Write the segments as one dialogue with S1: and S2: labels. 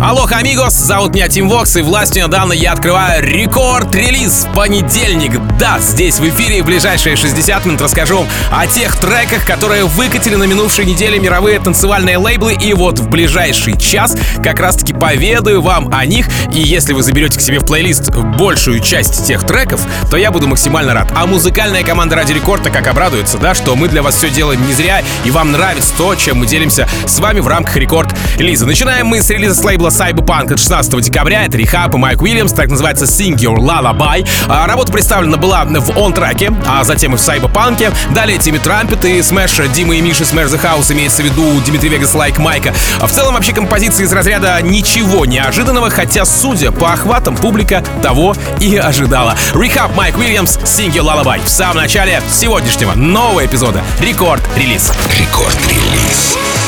S1: Алло, амигос, зовут меня Тим Вокс, и властью недавно я открываю рекорд-релиз понедельник. Да, здесь в эфире в ближайшие 60 минут расскажу о тех треках, которые выкатили на минувшей неделе мировые танцевальные лейблы, и вот в ближайший час как раз-таки поведаю вам о них, и если вы заберете к себе в плейлист большую часть тех треков, то я буду максимально рад. А музыкальная команда Ради Рекорда как обрадуется, да, что мы для вас все делаем не зря, и вам нравится то, чем мы делимся с вами в рамках рекорд-релиза. Начинаем мы с релиза с лейбла Cyberpunk от 16 декабря. Это Рихап и Майк Уильямс, так называется Sing Your Lullaby. А, работа представлена была в он-траке, а затем и в Cyberpunk. Далее Тимми Трампет и Смэш Дима и Миша Смэш The House, имеется в виду Дмитрий Вегас Лайк Майка. В целом вообще композиция из разряда ничего неожиданного, хотя, судя по охватам, публика того и ожидала. R3HAB Mike Williams Sing Your Lullaby в самом начале сегодняшнего нового эпизода Рекорд-релиз.
S2: Рекорд-релиз.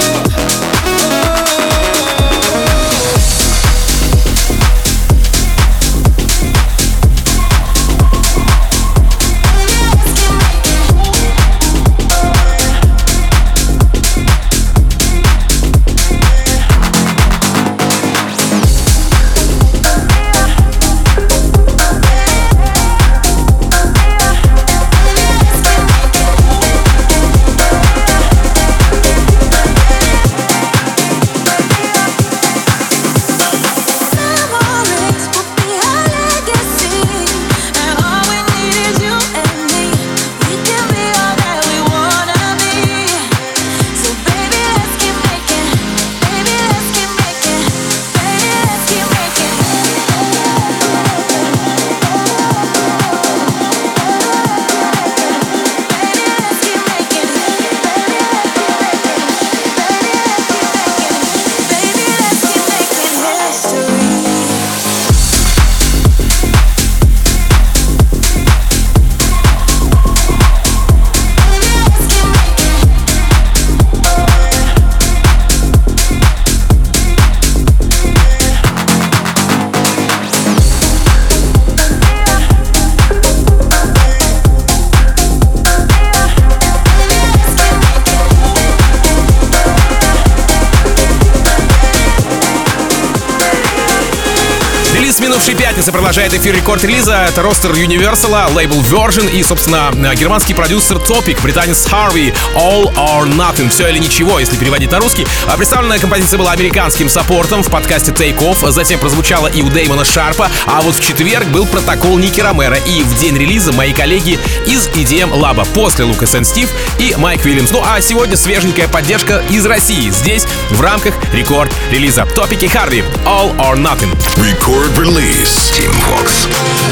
S1: продолжает эфир рекорд-релиза. Это ростер Universal, лейбл Virgin и, собственно, германский продюсер Topic, британец Harvey, All or Nothing. Все или ничего, если переводить на русский. А представленная композиция была американским саппортом в подкасте Take Off. Затем прозвучала и у Дэймона Шарпа. А вот в четверг был протокол Ники Ромера. И в день релиза мои коллеги из EDM Lab после Лука Сен Стив и Майк Уильямс. Ну а сегодня свеженькая поддержка из России. Здесь в рамках рекорд-релиза. Топики Харви, All or Nothing.
S3: Record release. Vox.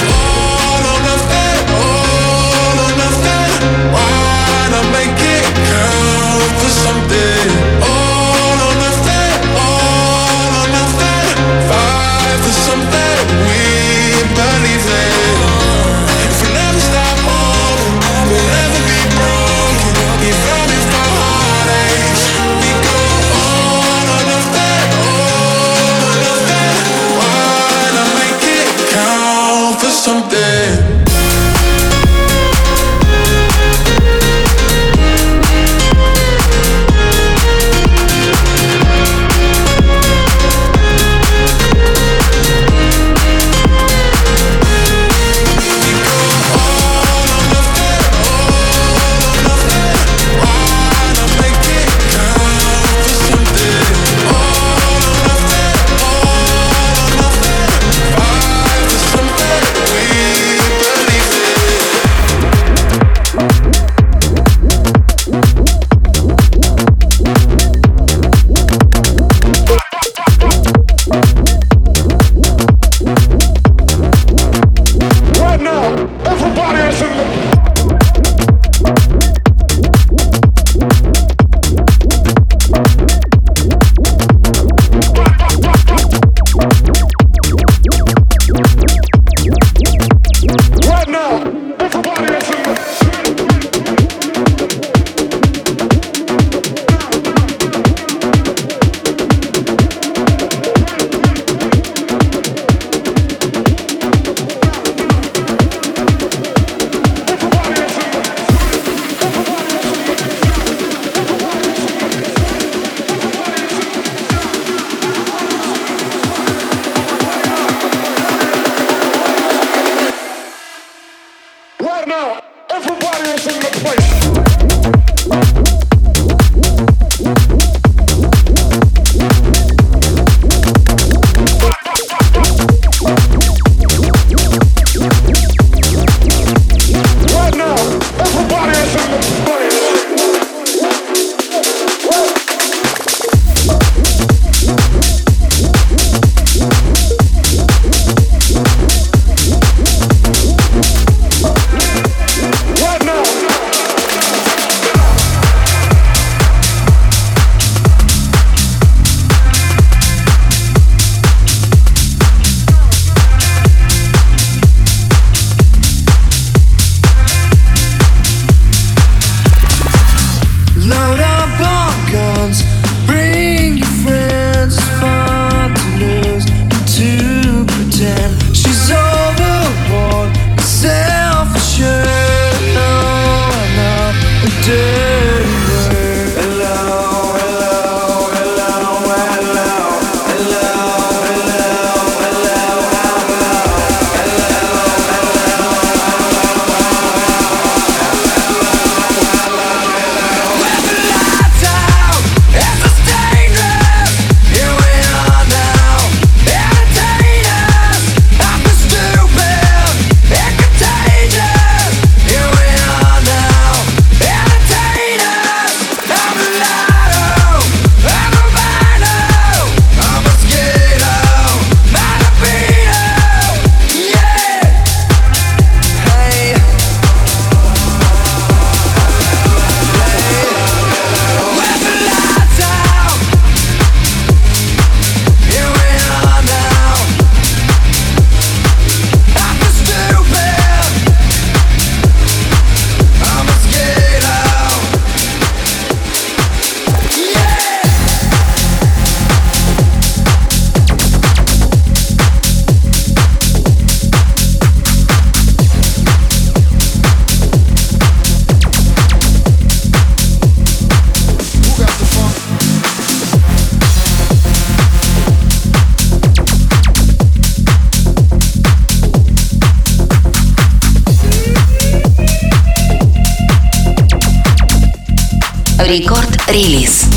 S4: Рекорд-релиз.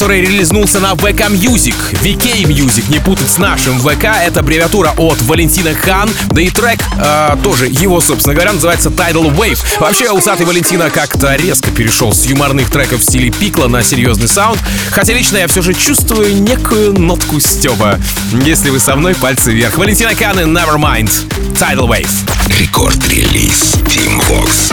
S1: Который релизнулся на VK Music. VK Music, не путать с нашим ВК, это аббревиатура от Valentino Khan. Да и трек э, тоже его, собственно говоря, называется Tidal Wave. Вообще, усатый Valentino как-то резко перешел с юморных треков в стиле пикла на серьезный саунд. Хотя лично я все же чувствую некую нотку Стеба. Если вы со мной, пальцы вверх. Valentino Khan и Nevermind. Tidal Wave.
S3: Рекорд-релиз Team Vox.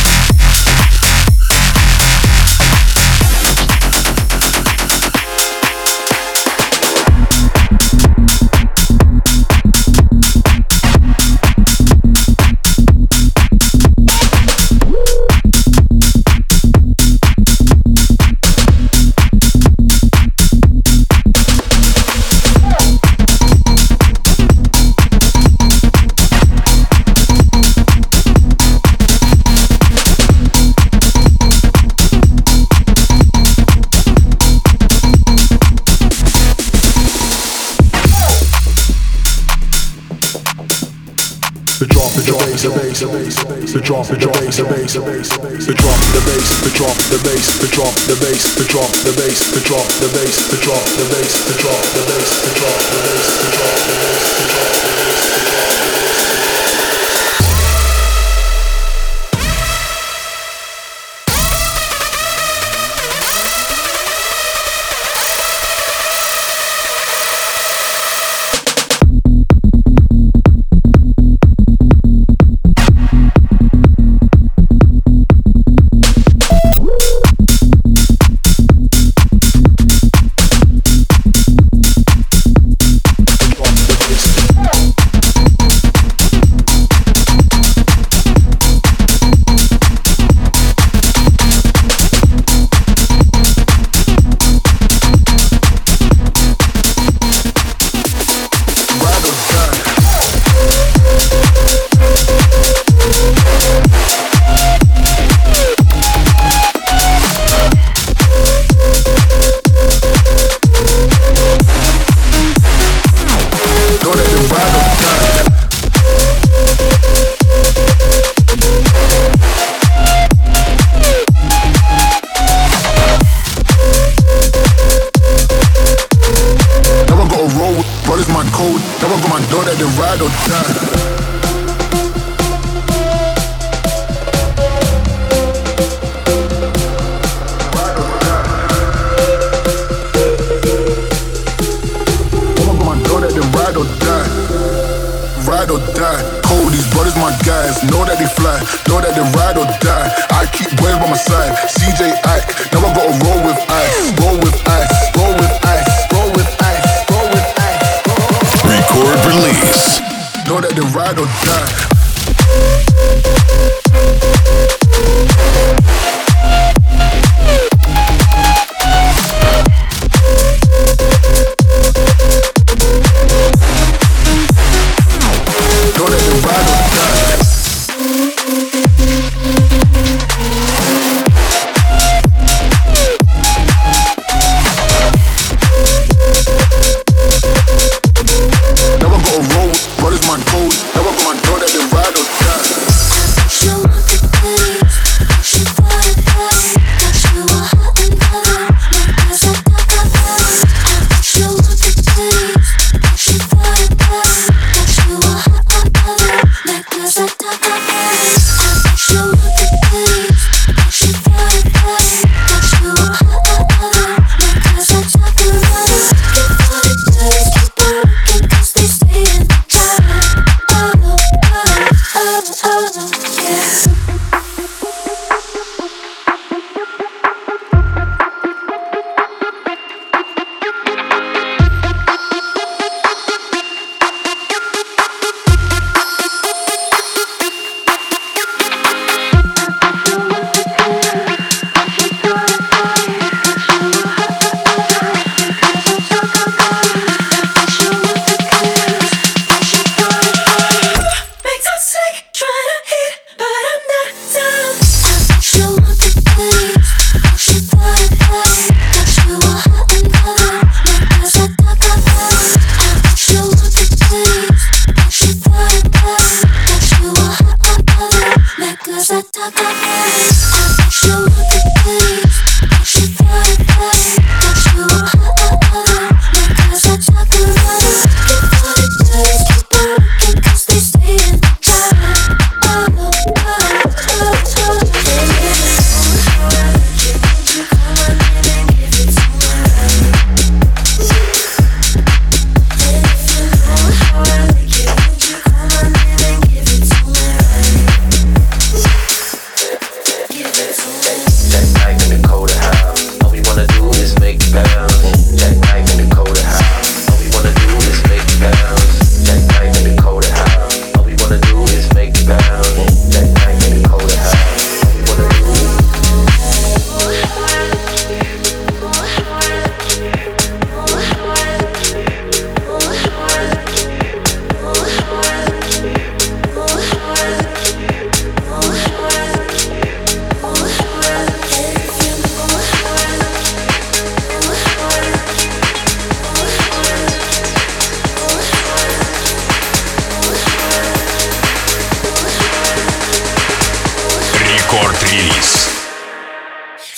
S5: The drop, the bass, the bass, the bass, the drop, the bass, the drop, the bass, the drop, the bass, the drop, the bass, the drop, the bass, the drop, the bass, the drop, the bass, the drop, the bass, the drop, the bass,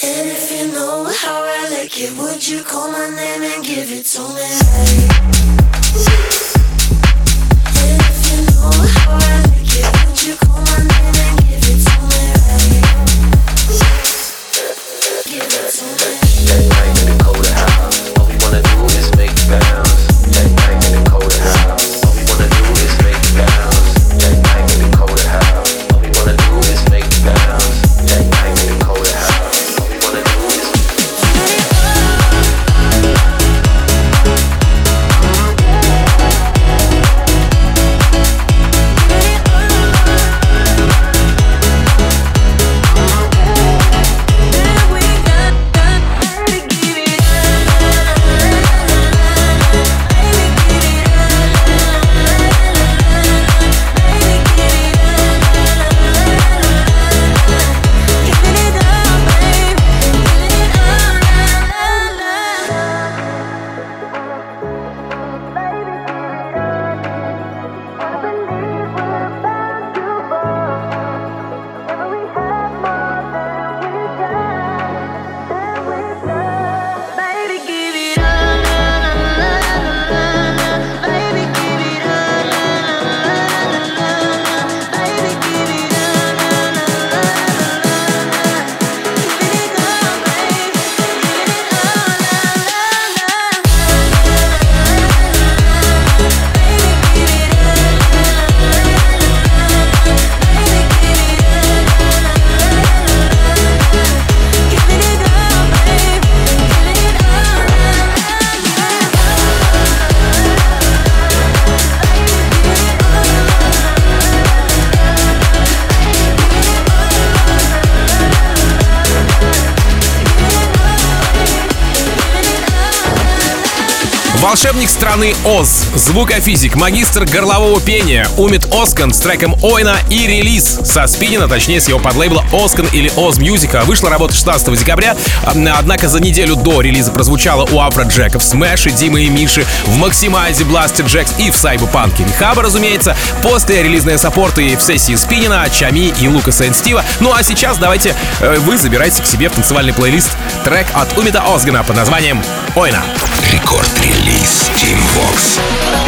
S5: And if you know how I like it, would you call my name and give it to me?
S1: Волшебник страны Оз, звукофизик, магистр горлового пения Умит Оскан с треком Ойна и релиз со Spinnin'а, точнее с его подлейбла Ozcan или Oz Music а. Вышла работа 16 декабря, однако за неделю до релиза прозвучала у Afrojack а в Smash е, Димы и Миши, в Maximize, Blasterjaxx и в Сайбу Панке Хаба, разумеется. После релизные саппорты в сессии Spinnin'а, Чами и Лукаса и Стива. Ну а сейчас давайте э, вы забирайте к себе в танцевальный плейлист трек от Умита Озгана под названием Ойна.
S3: Рекорд-релиз Team Vox.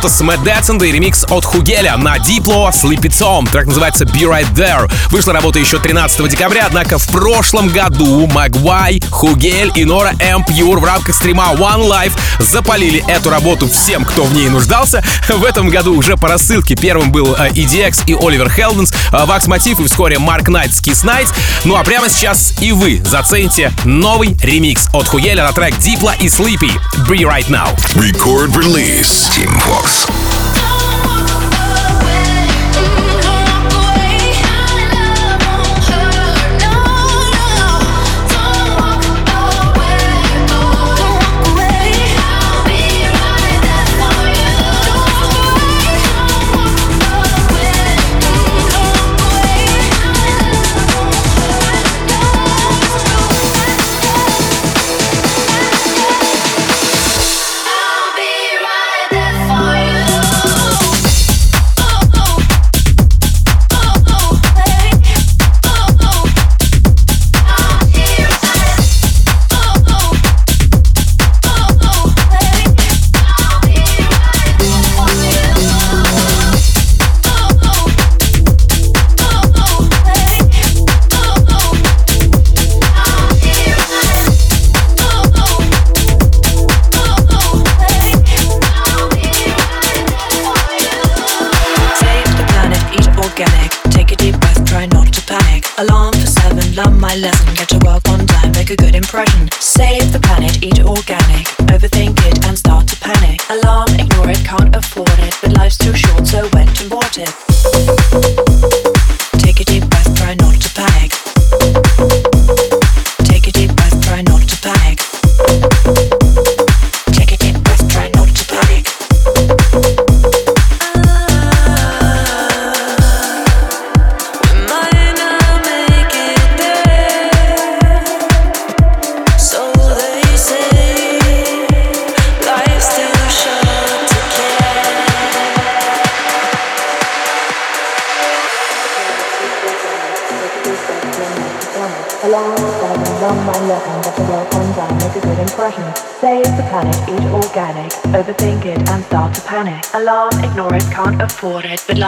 S1: Работа с Мэтт Дэтсенда и ремикс от Хугеля на Sleep It Home. Трек называется Be Right There. Вышла работа еще 13 декабря, однако в прошлом году Магвай, Хугель и Нора М. Пьюр в рамках стрима One Life запалили эту работу всем, кто в ней нуждался. В этом году уже по рассылке первым был э, EDX и Оливер Хелденс, Вакс Мотив и вскоре Марк Найт с Kiss Night. Ну а прямо сейчас и вы зацените новый ремикс от Хугеля на трек Diplo и Sleepy Be Right Now.
S3: Record release. Team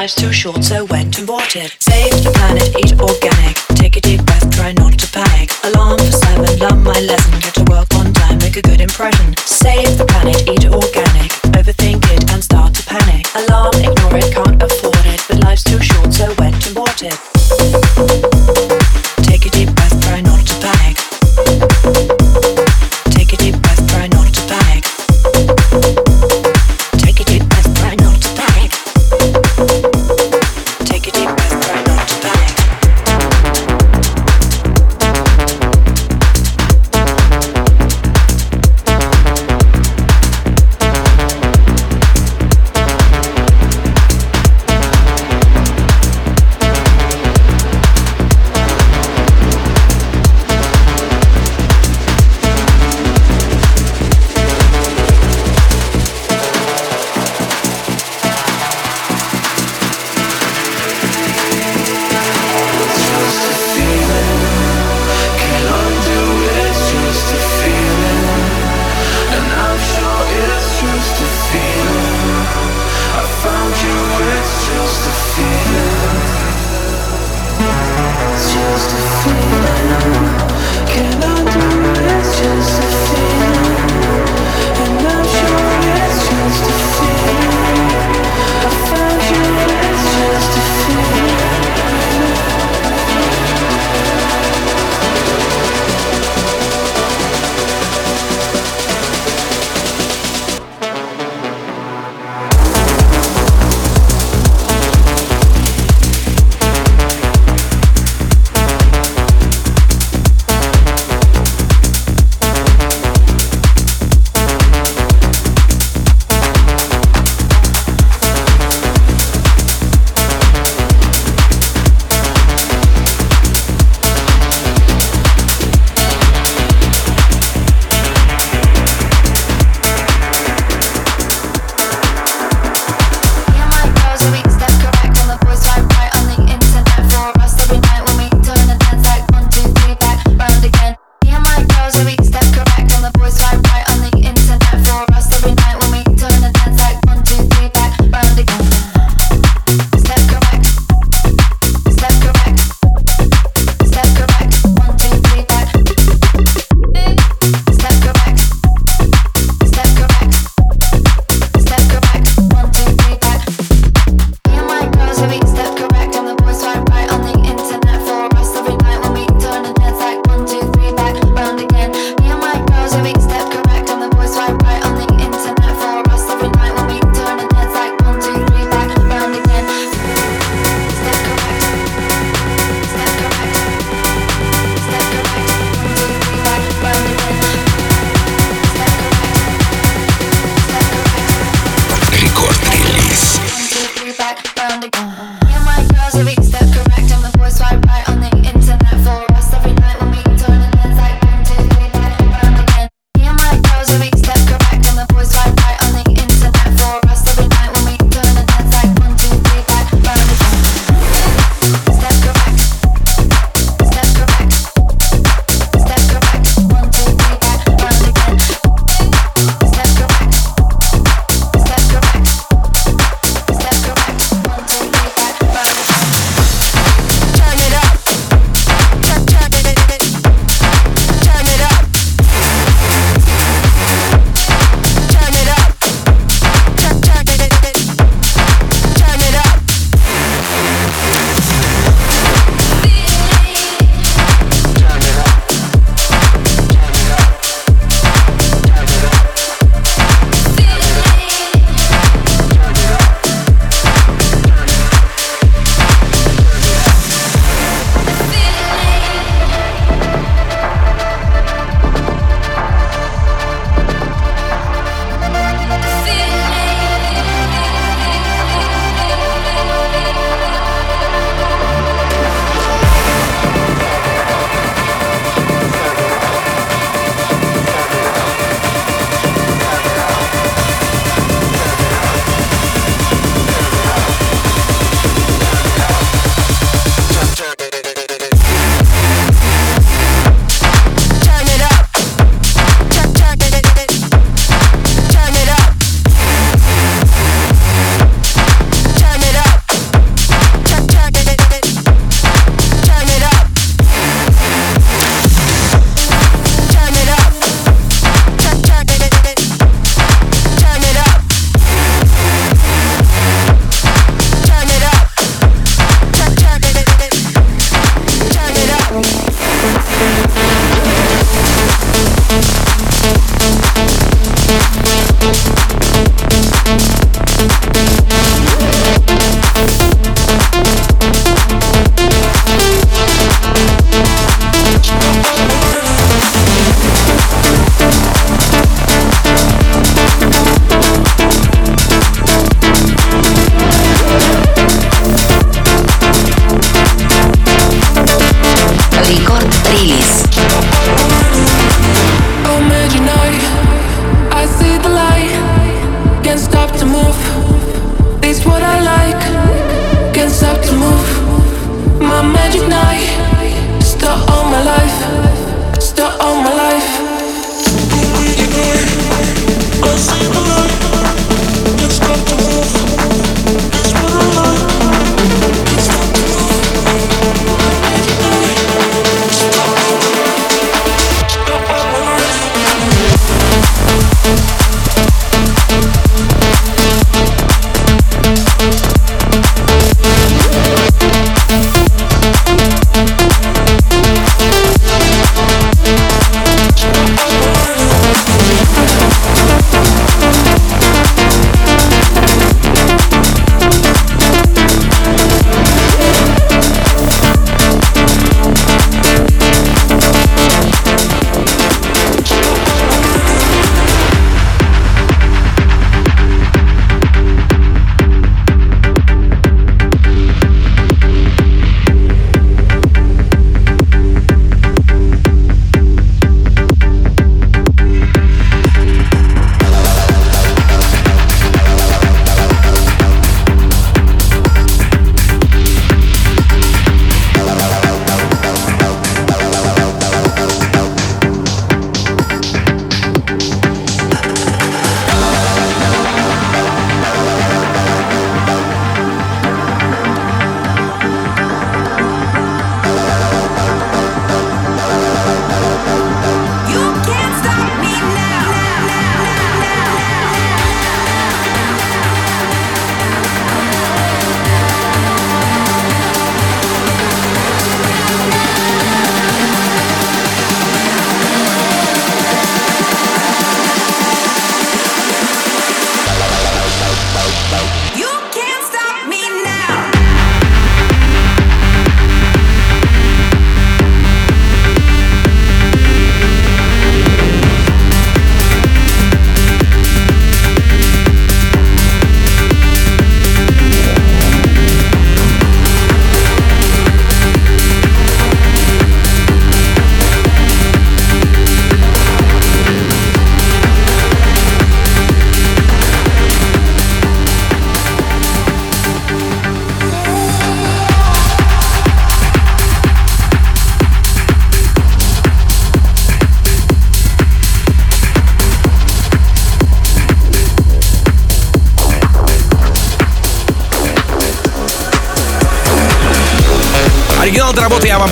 S6: life's too short, so went and bought it.
S1: Релиз.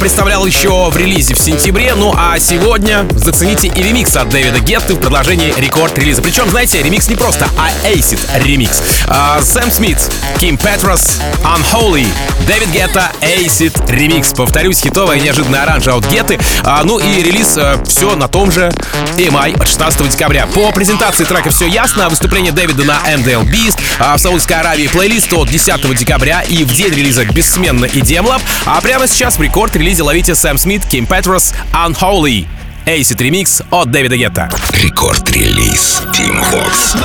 S1: Представлял еще в релизе в сентябре. Ну а сегодня зацените и ремикс от Дэвида Гетты в продолжении рекорд-релиза. Причем, знаете, ремикс не просто, а Acid ремикс. А, Сэм Смит, Ким Петрос, Unholy, Дэвид Гетта, Acid ремикс. Повторюсь, хитовая неожиданная оранжа от Гетты. А, ну и релиз а, все на том же EMI от 16 декабря. По презентации трека все ясно. Выступление Дэвида на MDL Beast а, в Саудовской Аравии плейлист от 10 декабря и в день релиза бессменно и Демлаб. А прямо сейчас в рекорд-релизе ловите Сэм Смит, Ким Петрос, Unholy. Acid ремикс от Дэвида Гетта.
S3: Рекорд-релиз Team Vox.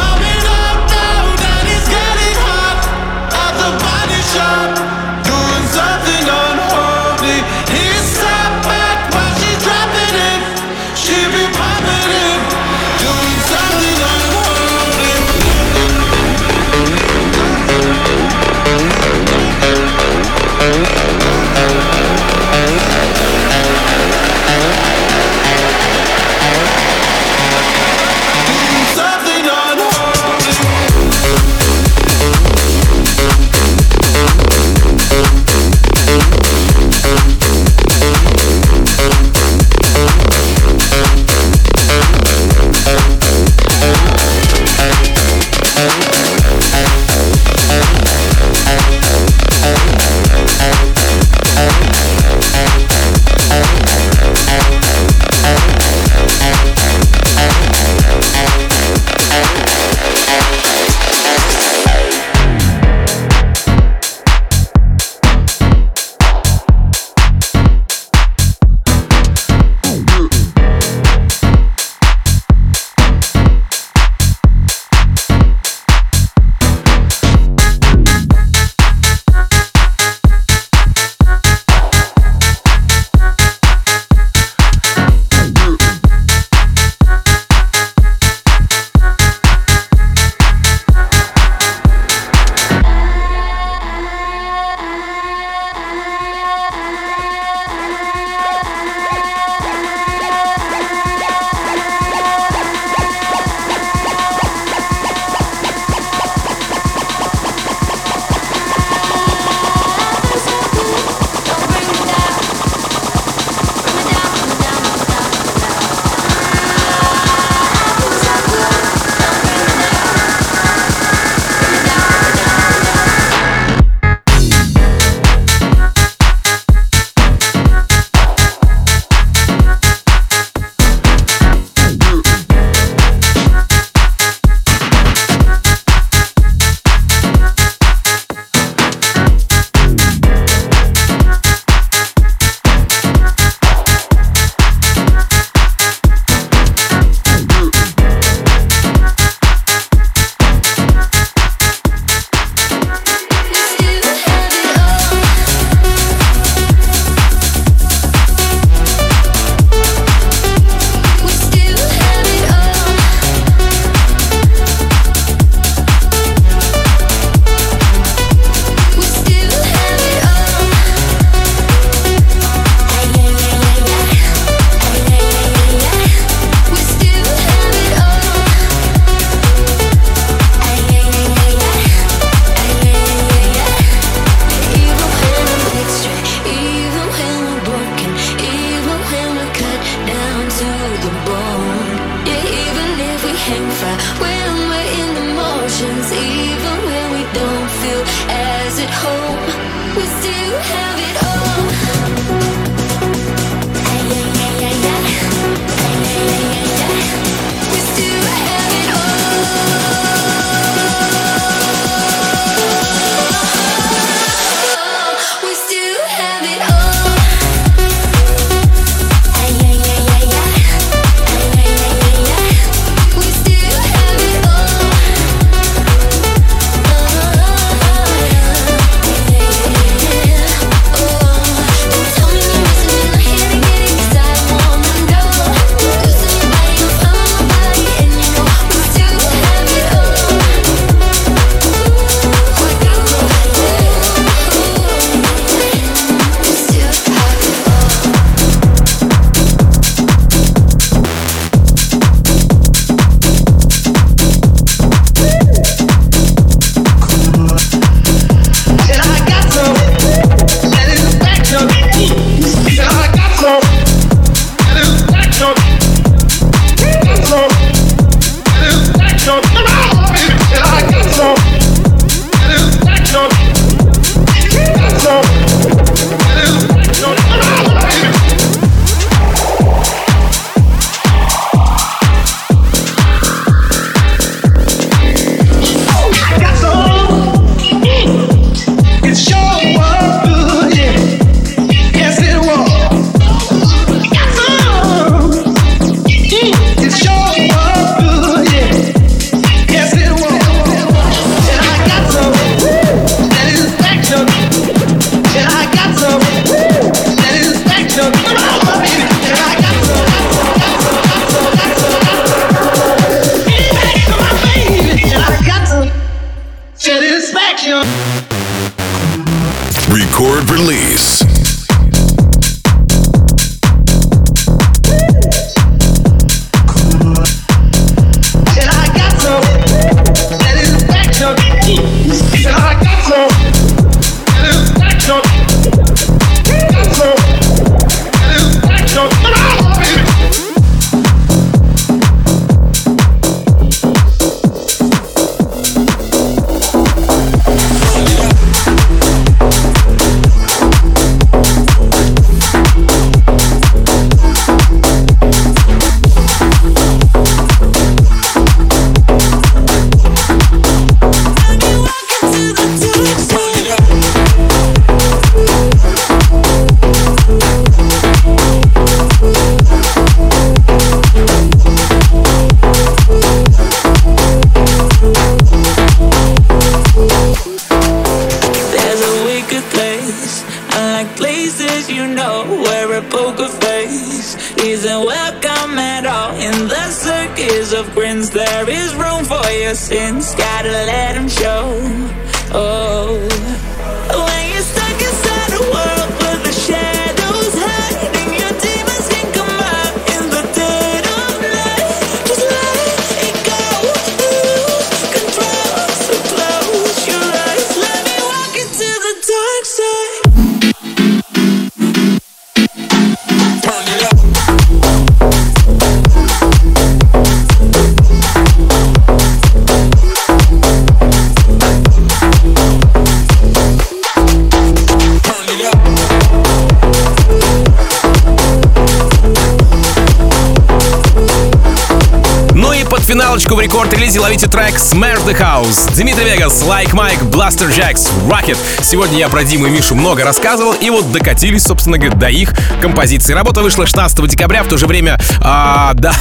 S1: Smash the House. Дмитрий Вегас, Like Mike, Blaster Jacks, Rocket. Сегодня я про Диму и Мишу много рассказывал, и вот докатились, собственно говоря, до их композиции. Работа вышла 16 декабря, в то же время, а, да,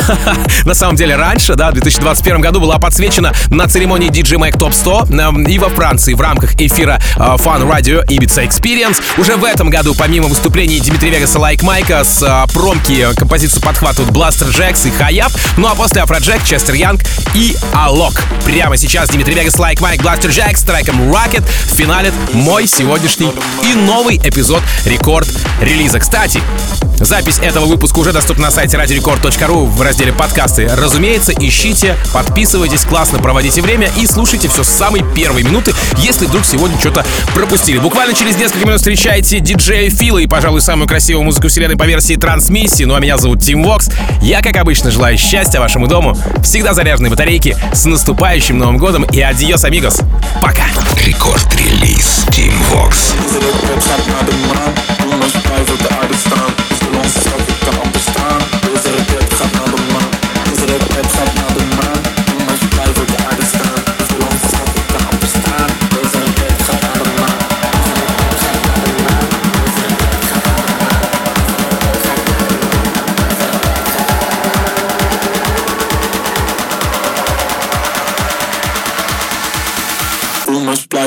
S1: на самом деле раньше, да, в 2021 году была подсвечена на церемонии DJ Mag Top 100 э, и во Франции в рамках эфира э, Fun Radio Ibiza Experience. Уже в этом году, помимо выступлений Дмитрия Вегаса, Like Майка, с э, промки композицию подхватывают Blaster Jacks и Хаяб, ну а после Афроджек, Честер Янг и Алок. Прямо сейчас Дмитрий Вегас, Like Mike, Blaster Jack с треком Rocket финалит мой сегодняшний и новый эпизод рекорд релиза. Кстати, Запись этого выпуска уже доступна на сайте radiorecord.ru в разделе подкасты. Разумеется, ищите, подписывайтесь, классно проводите время и слушайте все с самой первой минуты, если вдруг сегодня что-то пропустили. Буквально через несколько минут встречайте диджея Фила и, пожалуй, самую красивую музыку вселенной по версии трансмиссии. Ну а меня зовут Тим Вокс. Я, как обычно, желаю счастья вашему дому, всегда заряженной батарейки, с наступающим Новым годом и adiós, amigos. Пока!
S3: Рекорд-релиз Team Vox.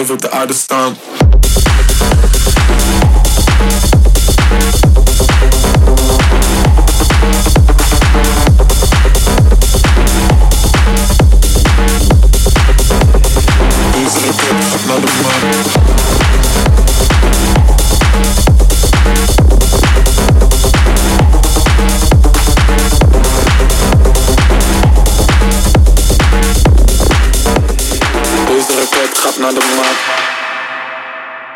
S7: with the artist stomp.